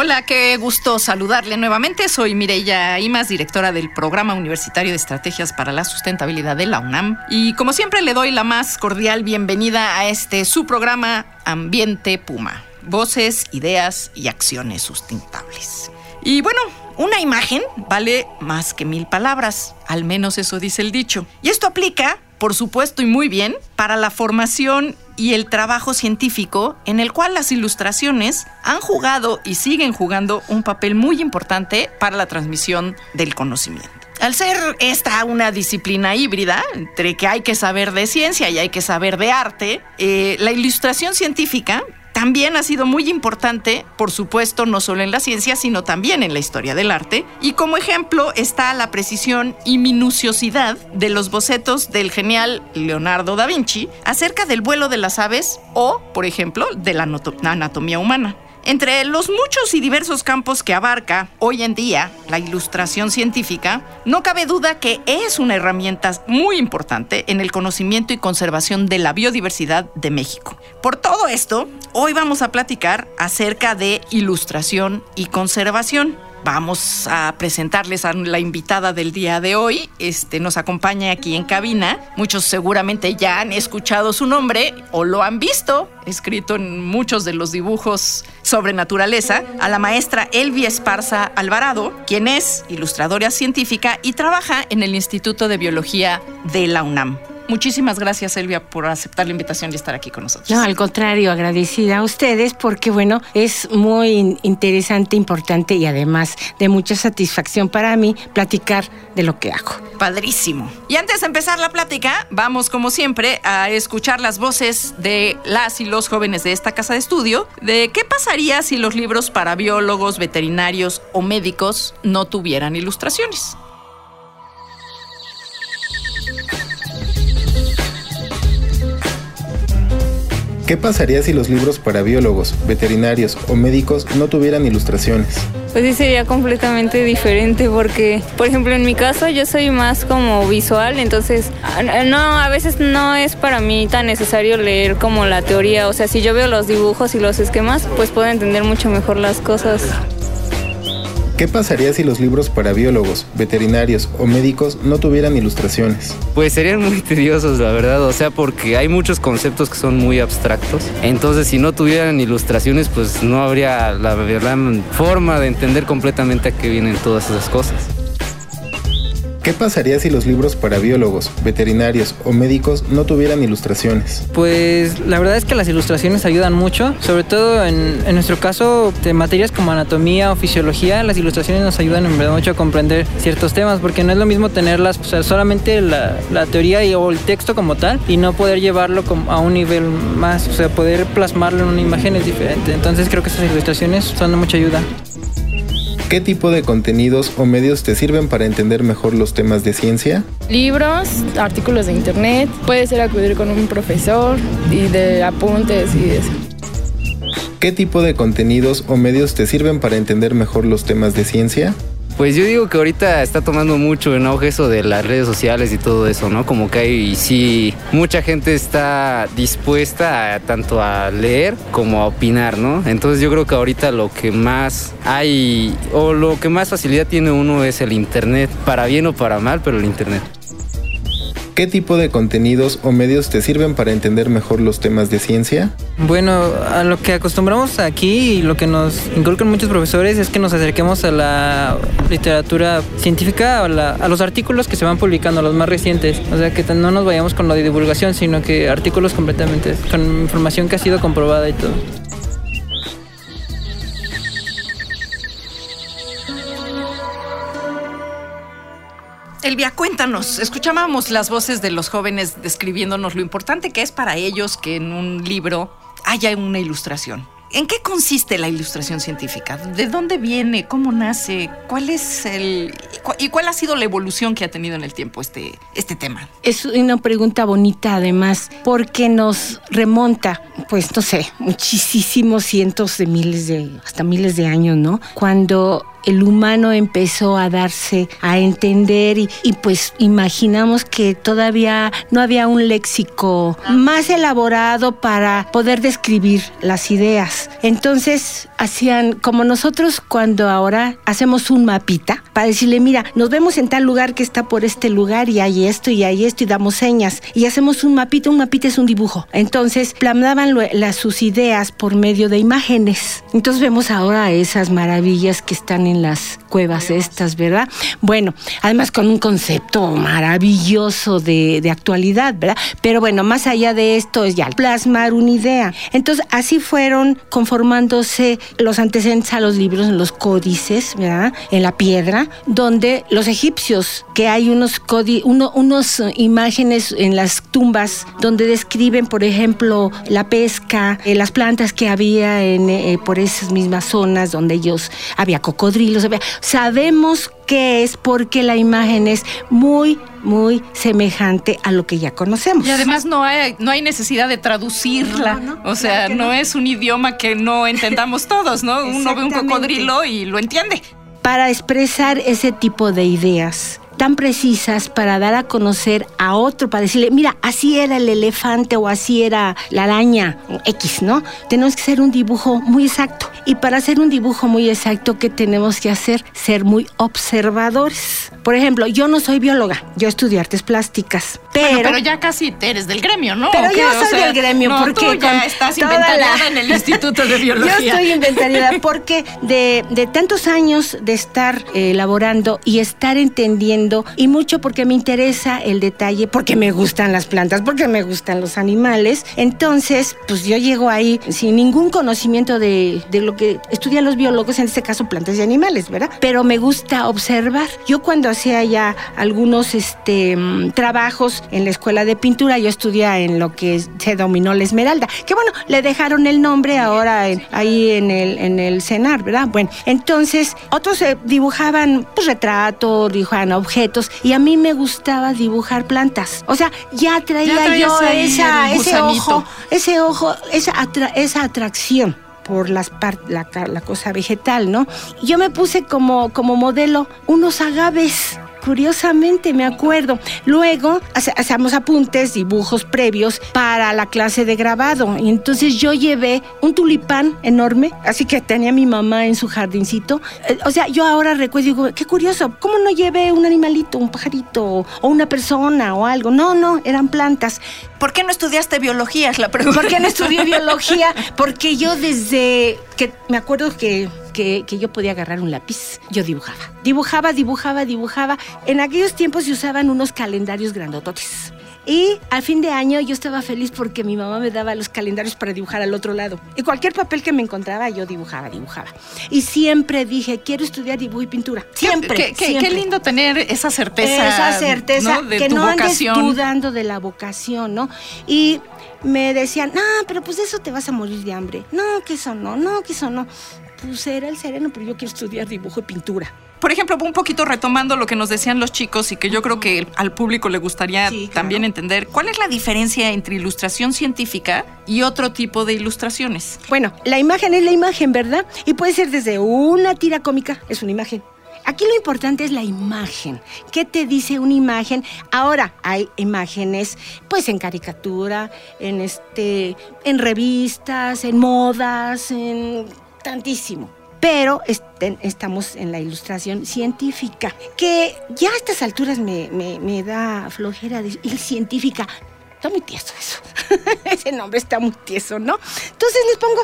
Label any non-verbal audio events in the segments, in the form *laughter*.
Hola, qué gusto saludarle nuevamente. Soy Mireya Imas, directora del Programa Universitario de Estrategias para la Sustentabilidad de la UNAM. Y como siempre le doy la más cordial bienvenida a este su programa Ambiente Puma. Voces, ideas y acciones sustentables. Y bueno, una imagen vale más que mil palabras, al menos eso dice el dicho. Y esto aplica, por supuesto y muy bien, para la formación y el trabajo científico en el cual las ilustraciones han jugado y siguen jugando un papel muy importante para la transmisión del conocimiento. Al ser esta una disciplina híbrida, entre que hay que saber de ciencia y hay que saber de arte, eh, la ilustración científica también ha sido muy importante, por supuesto, no solo en la ciencia, sino también en la historia del arte. Y como ejemplo está la precisión y minuciosidad de los bocetos del genial Leonardo da Vinci acerca del vuelo de las aves o, por ejemplo, de la anatomía humana. Entre los muchos y diversos campos que abarca hoy en día la ilustración científica, no cabe duda que es una herramienta muy importante en el conocimiento y conservación de la biodiversidad de México. Por todo esto, hoy vamos a platicar acerca de ilustración y conservación vamos a presentarles a la invitada del día de hoy. Este nos acompaña aquí en cabina. Muchos seguramente ya han escuchado su nombre o lo han visto escrito en muchos de los dibujos sobre naturaleza, a la maestra Elvia Esparza Alvarado, quien es ilustradora científica y trabaja en el Instituto de Biología de la UNAM. Muchísimas gracias, Elvia, por aceptar la invitación y estar aquí con nosotros. No, al contrario, agradecida a ustedes porque, bueno, es muy interesante, importante y además de mucha satisfacción para mí platicar de lo que hago. Padrísimo. Y antes de empezar la plática, vamos, como siempre, a escuchar las voces de las y los jóvenes de esta casa de estudio de qué pasaría si los libros para biólogos, veterinarios o médicos no tuvieran ilustraciones. ¿Qué pasaría si los libros para biólogos, veterinarios o médicos no tuvieran ilustraciones? Pues sí sería completamente diferente porque, por ejemplo, en mi caso yo soy más como visual, entonces no, a veces no es para mí tan necesario leer como la teoría, o sea, si yo veo los dibujos y los esquemas, pues puedo entender mucho mejor las cosas. ¿Qué pasaría si los libros para biólogos, veterinarios o médicos no tuvieran ilustraciones? Pues serían muy tediosos, la verdad, o sea, porque hay muchos conceptos que son muy abstractos. Entonces, si no tuvieran ilustraciones, pues no habría la verdad forma de entender completamente a qué vienen todas esas cosas. ¿Qué pasaría si los libros para biólogos, veterinarios o médicos no tuvieran ilustraciones? Pues la verdad es que las ilustraciones ayudan mucho, sobre todo en, nuestro caso de materias como anatomía o fisiología, las ilustraciones nos ayudan en verdad mucho a comprender ciertos temas, porque no es lo mismo tenerlas, o sea, solamente la, teoría y, o el texto como tal y no poder llevarlo a un nivel más, o sea, poder plasmarlo en una imagen es diferente. Entonces creo que esas ilustraciones son de mucha ayuda. ¿Qué tipo de contenidos o medios te sirven para entender mejor los temas de ciencia? Libros, artículos de internet, puede ser acudir con un profesor y de apuntes y eso. ¿Qué tipo de contenidos o medios te sirven para entender mejor los temas de ciencia? Pues yo digo que ahorita está tomando mucho en auge eso de las redes sociales y todo eso, ¿no? Como que hay, sí, mucha gente está dispuesta tanto a leer como a opinar, ¿no? Entonces yo creo que ahorita lo que más hay o lo que más facilidad tiene uno es el Internet, para bien o para mal, pero el Internet. ¿Qué tipo de contenidos o medios te sirven para entender mejor los temas de ciencia? Bueno, a lo que acostumbramos aquí y lo que nos inculcan muchos profesores es que nos acerquemos a la literatura científica, a, a los artículos que se van publicando, los más recientes. O sea, que no nos vayamos con lo de divulgación, sino que artículos completamente, con información que ha sido comprobada y todo. Escuchábamos las voces de los jóvenes describiéndonos lo importante que es para ellos que en un libro haya una ilustración. ¿En qué consiste la ilustración científica? ¿De dónde viene? ¿Cómo nace? ¿Cuál es el y cuál ha sido la evolución que ha tenido en el tiempo este este tema? Es una pregunta bonita además, porque nos remonta, pues no sé, muchísimos cientos de miles de hasta miles de años, ¿no? Cuando el humano empezó a darse a entender y, pues imaginamos que todavía no había un léxico más elaborado para poder describir las ideas. Entonces hacían como nosotros cuando ahora hacemos un mapita para decirle, mira, nos vemos en tal lugar que está por este lugar y hay esto y hay esto y damos señas y hacemos un mapita, un mapita es un dibujo. Entonces plasmaban las, sus ideas por medio de imágenes. Entonces vemos ahora esas maravillas que están en las cuevas estas, ¿verdad? Bueno, además con un concepto maravilloso de, de, actualidad, ¿verdad? Pero bueno, más allá de esto es ya plasmar una idea. Entonces, así fueron conformándose los antecedentes a los libros en los códices, ¿verdad? En la piedra, donde los egipcios, que hay unos códices, uno, unos imágenes en las tumbas donde describen, por ejemplo, la pesca, eh, las plantas que había en, eh, por esas mismas zonas donde ellos había cocodrilos, sabemos que es porque la imagen es muy, muy semejante a lo que ya conocemos. Y además no hay, no hay necesidad de traducirla. No, no, o sea, claro no, no, es un idioma que no entendamos *laughs* todos, ¿no? Uno ve un cocodrilo y lo entiende. Para expresar ese tipo de ideas tan precisas para dar a conocer a otro, para decirle, mira, así era el elefante o así era la araña X, ¿no? Tenemos que hacer un dibujo muy exacto. Y para hacer un dibujo muy exacto, ¿qué tenemos que hacer? Ser muy observadores. Por ejemplo, yo no soy bióloga, yo estudié artes plásticas. Pero, bueno, pero ya casi eres del gremio, ¿no? Pero yo soy o sea, del gremio no, porque tú ya estás inventariada la... en el Instituto de *laughs* Biología. yo estoy inventariada porque de, de, tantos años de estar eh, elaborando y estar entendiendo y mucho porque me interesa el detalle, porque me gustan las plantas, porque me gustan los animales. Entonces, pues yo llego ahí sin ningún conocimiento de, de lo que estudian los biólogos, en este caso plantas y animales, ¿verdad? Pero me gusta observar. Yo cuando hacía ya algunos este, trabajos en la escuela de pintura, yo estudié en lo que se dominó la esmeralda, que bueno, le dejaron el nombre ahora en, ahí en el, en el CENAR, ¿verdad? Bueno, entonces otros eh, dibujaban pues, retratos, dibujaban objetos y a mí me gustaba dibujar plantas. O sea, ya traía, ya yo esa, ese ojo, ese ojo, esa, atra esa atracción por las la, la, cosa vegetal, ¿no? Yo me puse como, como modelo unos agaves curiosamente me acuerdo. Luego hacemos apuntes, dibujos previos para la clase de grabado. Y entonces yo llevé un tulipán enorme, así que tenía mi mamá en su jardincito. O sea, yo ahora recuerdo y digo, qué curioso, ¿cómo no llevé un animalito, un pajarito o una persona o algo? No, no, eran plantas. ¿Por qué no estudiaste biología? Es la pregunta. ¿Por qué no estudié *laughs* biología? Porque yo desde que me acuerdo que que, que, yo podía agarrar un lápiz, yo dibujaba. Dibujaba, dibujaba, dibujaba. En aquellos tiempos se usaban unos calendarios grandototes. Y al fin de año yo estaba feliz porque mi mamá me daba los calendarios para dibujar al otro lado. Y cualquier papel que me encontraba, yo dibujaba, dibujaba. Y siempre dije, quiero estudiar dibujo y pintura. Siempre. Qué, qué, siempre. qué lindo tener esa certeza. Esa certeza, ¿no? de que tu no vocación. andes dudando de la vocación, ¿no? Y me decían, no, pero pues eso te vas a morir de hambre. No, que eso no, no, que eso no. Pues era el sereno, pero yo quiero estudiar dibujo y pintura. Por ejemplo, un poquito retomando lo que nos decían los chicos y que yo creo que al público le gustaría Sí, claro. también entender, ¿cuál es la diferencia entre ilustración científica y otro tipo de ilustraciones? Bueno, la imagen es la imagen, ¿verdad? Y puede ser desde una tira cómica, es una imagen. Aquí lo importante es la imagen. ¿Qué te dice una imagen? Ahora hay imágenes, pues en caricatura, en este, en revistas, en modas, en tantísimo. Pero este, estamos en la ilustración científica, que ya a estas alturas me, da flojera decir científica. Está muy tieso eso. *laughs* Ese nombre está muy tieso, ¿no? Entonces les pongo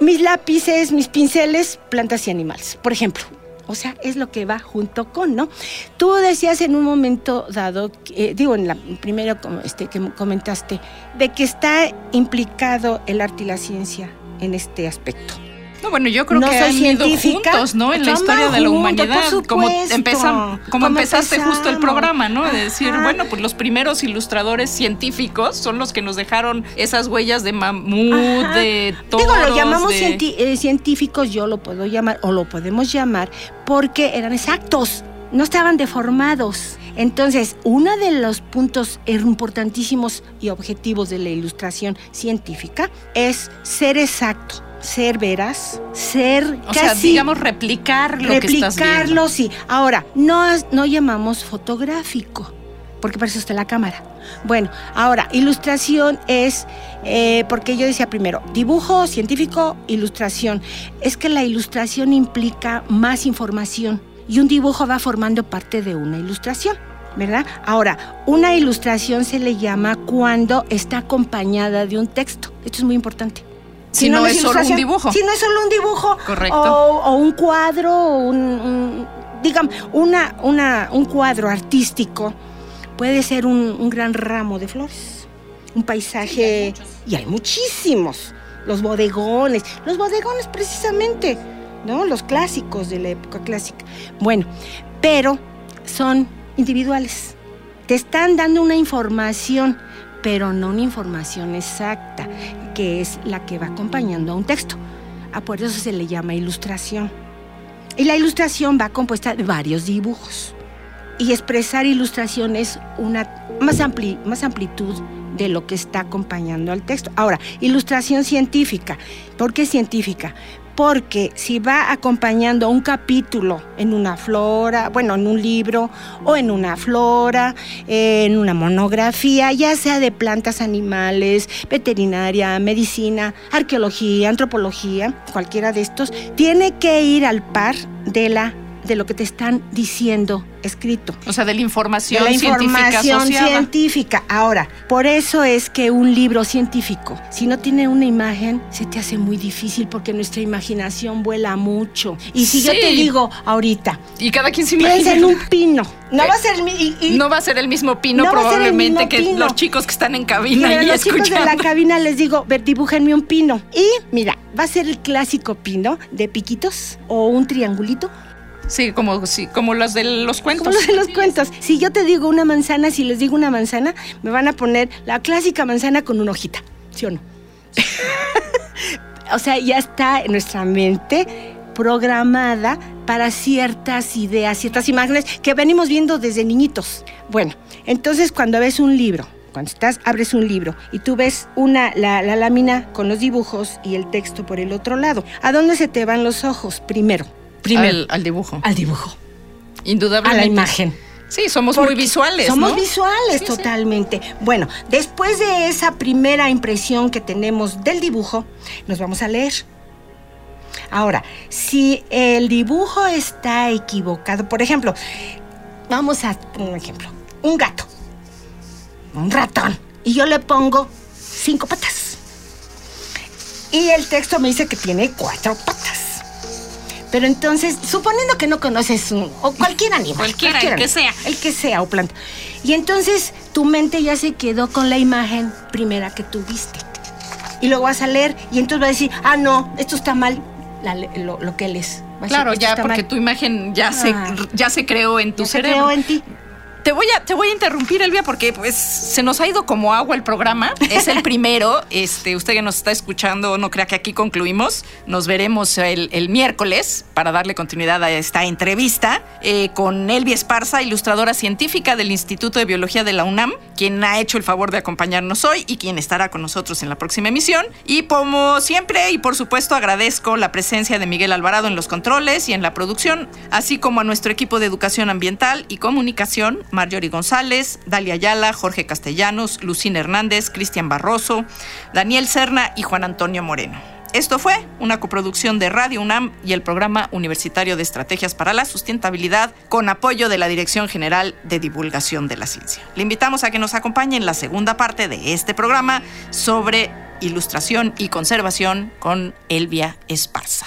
mis lápices, mis pinceles, plantas y animales, por ejemplo. O sea, es lo que va junto con, ¿no? Tú decías en un momento dado, eh, digo, en la primero este, que comentaste, de que está implicado el arte y la ciencia en este aspecto. No, bueno, yo creo No que han ido juntos, ¿no? En la historia de la humanidad. como empezam- como empezaste justo el programa, ¿no? De decir, bueno, pues los primeros ilustradores científicos son los que nos dejaron esas huellas de mamut, Ajá. de toros. Digo, lo llamamos de- eh, científicos, yo lo puedo llamar, o lo podemos llamar, porque eran exactos, no estaban deformados. Entonces, uno de los puntos importantísimos y objetivos de la ilustración científica es ser exacto, ser veraz, ser O sea, casi digamos, replicar lo que estás viendo. replicarlo, sí. Ahora, no, no llamamos fotográfico, porque para eso está la cámara. Bueno, ahora, ilustración es, eh, porque yo decía primero, dibujo científico, ilustración. Es que la ilustración implica más información y un dibujo va formando parte de una ilustración. ¿Verdad? Ahora, una ilustración se le llama cuando está acompañada de un texto. Esto es muy importante. Si no es solo un dibujo. Si no es solo un dibujo. Correcto. O, o un cuadro, o un, un- digamos, una, una, un cuadro artístico puede ser un, un gran ramo de flores, un paisaje. y hay muchísimos. Los bodegones, los bodegones precisamente, ¿no? Los clásicos de la época clásica. Bueno, pero son individuales. Te están dando una información, pero no una información exacta, que es la que va acompañando a un texto. A por eso se le llama ilustración. Y la ilustración va compuesta de varios dibujos. Y expresar ilustración es una más, ampli- más amplitud de lo que está acompañando al texto. Ahora, ilustración científica. ¿Por qué científica? Porque si va acompañando un capítulo en una flora, bueno, en un libro o en una flora, en una monografía, ya sea de plantas, animales, veterinaria, medicina, arqueología, antropología, cualquiera de estos, tiene que ir al par de la de lo que te están diciendo escrito. O sea, de la información De la científica información asociada. científica. Ahora, por eso es que un libro científico, si no tiene una imagen, se te hace muy difícil porque nuestra imaginación vuela mucho. Y si yo Sí. te digo ahorita, Y cada quien se piensa imagina. en un pino, no Eh, va a ser el y- y- No va a ser el mismo pino No a probablemente mismo que pino. los chicos que están en y cabina a y los chicos de la escuchando. cabina les digo, ver, dibújenme un pino. Y mira, va a ser el clásico pino de piquitos o un triangulito. Sí, como, sí, como de los cuentos. Como los de los cuentos. Si yo te digo una manzana, si les digo una manzana, me van a poner la clásica manzana con una hojita, ¿sí o no? *laughs* o sea, ya está en nuestra mente programada para ciertas ideas, ciertas imágenes que venimos viendo desde niñitos. Bueno, entonces cuando ves un libro, cuando estás, abres un libro y tú ves una, la, la lámina con los dibujos y el texto por el otro lado, ¿a dónde se te van los ojos? Primero. Primero. Al, al dibujo. al dibujo. Indudablemente. A la imagen. Sí, somos muy visuales. Somos ¿no? visuales Sí, sí. totalmente. Bueno, después de esa primera impresión que tenemos del dibujo, nos vamos a leer. Ahora, si el dibujo está equivocado, por ejemplo, vamos a un ejemplo, un gato, un ratón, y yo le pongo cinco patas. Y el texto me dice que tiene cuatro patas. Pero entonces, suponiendo que no conoces un, o cualquier animal. Cualquiera, el que sea. El que sea, o planta. Y entonces tu mente ya se quedó con la imagen primera que tú viste. Y luego vas a leer y entonces va a decir, ah, no, esto está mal, la lo, lo que a decir, Claro, "Esto ya porque mal". tu imagen ya se Ah. ya se creó en tu Ya se cerebro. creó en ti. Te voy a te voy a interrumpir Elvia porque pues se nos ha ido como agua el programa. Es el *laughs* primero. Este, usted que nos está escuchando no crea que aquí concluimos. Nos veremos el, el miércoles para darle continuidad a esta entrevista eh, con Elvia Esparza, ilustradora científica del Instituto de Biología de la UNAM, quien ha hecho el favor de acompañarnos hoy y quien estará con nosotros en la próxima emisión. Y como siempre y por supuesto agradezco la presencia de Miguel Alvarado en los controles y en la producción, así como a nuestro equipo de educación ambiental y comunicación, Marjorie González, Dalia Ayala, Jorge Castellanos, Lucina Hernández, Cristian Barroso, Daniel Serna y Juan Antonio Moreno. Esto fue una coproducción de Radio UNAM y el Programa Universitario de Estrategias para la Sustentabilidad con apoyo de la Dirección General de Divulgación de la Ciencia. Le invitamos a que nos acompañe en la segunda parte de este programa sobre ilustración y conservación con Elvia Esparza.